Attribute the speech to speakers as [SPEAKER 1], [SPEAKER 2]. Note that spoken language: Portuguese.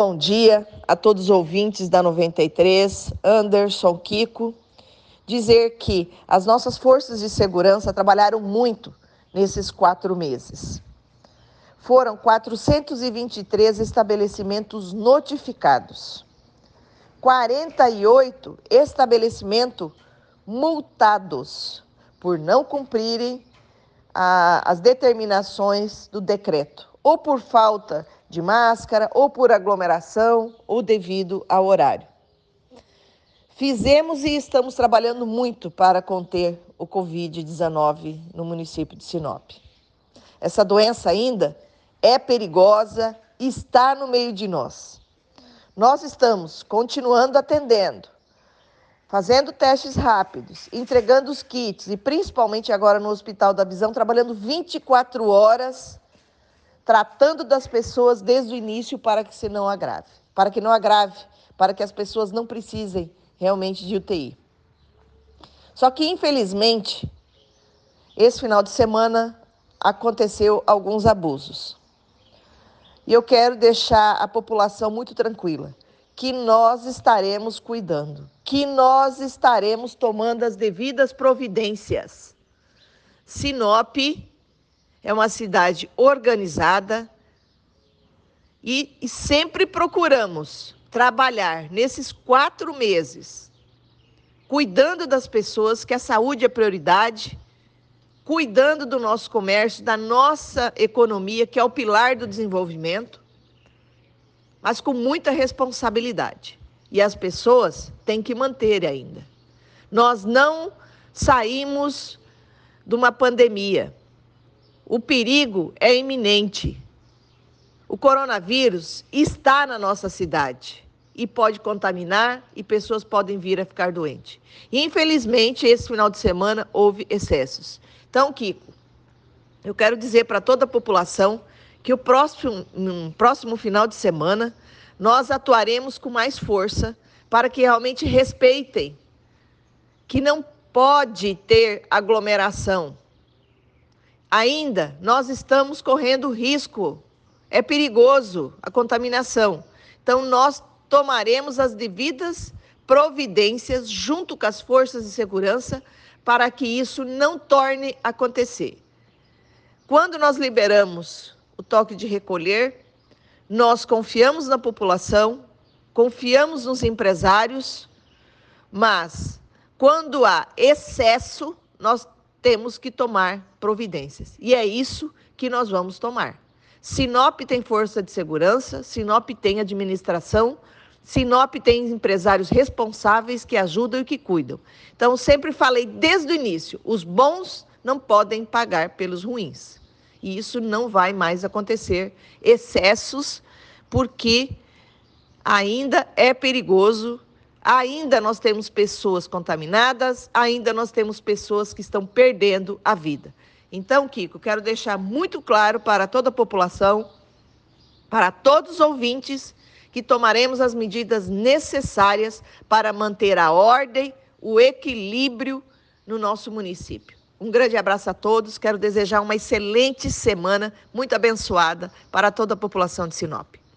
[SPEAKER 1] Bom dia a todos os ouvintes da 93, Anderson, Kiko. Dizer que as nossas forças de segurança trabalharam muito nesses quatro meses. Foram 423 estabelecimentos notificados, 48 estabelecimentos multados por não cumprirem a, as determinações do decreto, ou por falta de máscara, ou por aglomeração, ou devido ao horário. Fizemos e estamos trabalhando muito para conter o Covid-19 no município de Sinop. Essa doença ainda é perigosa e está no meio de nós. Nós estamos continuando atendendo, fazendo testes rápidos, entregando os kits e principalmente agora no Hospital da Visão, trabalhando 24 horas, tratando das pessoas desde o início para que se não agrave, para que não agrave, para que as pessoas não precisem realmente de UTI. Só que infelizmente, esse final de semana aconteceu alguns abusos. E eu quero deixar a população muito tranquila que nós estaremos cuidando, que nós estaremos tomando as devidas providências. Sinop é uma cidade organizada e, e sempre procuramos trabalhar nesses quatro meses, cuidando das pessoas, que a saúde é prioridade, cuidando do nosso comércio, da nossa economia, que é o pilar do desenvolvimento mas com muita responsabilidade. E as pessoas têm que manter ainda. Nós não saímos de uma pandemia. O perigo é iminente. O coronavírus está na nossa cidade e pode contaminar e pessoas podem vir a ficar doentes. E, infelizmente, esse final de semana houve excessos. Então, Kiko, eu quero dizer para toda a população que o próximo, no próximo final de semana nós atuaremos com mais força para que realmente respeitem que não pode ter aglomeração. Ainda nós estamos correndo risco, é perigoso a contaminação. Então nós tomaremos as devidas providências junto com as forças de segurança para que isso não torne a acontecer. Quando nós liberamos o toque de recolher. Nós confiamos na população, confiamos nos empresários, mas quando há excesso, nós temos que tomar providências. E é isso que nós vamos tomar. Sinop tem força de segurança, Sinop tem administração, Sinop tem empresários responsáveis que ajudam e que cuidam. Então, sempre falei desde o início: os bons não podem pagar pelos ruins. E isso não vai mais acontecer. Excessos, porque ainda é perigoso, ainda nós temos pessoas contaminadas, ainda nós temos pessoas que estão perdendo a vida. Então, Kiko, quero deixar muito claro para toda a população, para todos os ouvintes, que tomaremos as medidas necessárias para manter a ordem, o equilíbrio no nosso município. Um grande abraço a todos. Quero desejar uma excelente semana, muito abençoada para toda a população de Sinop.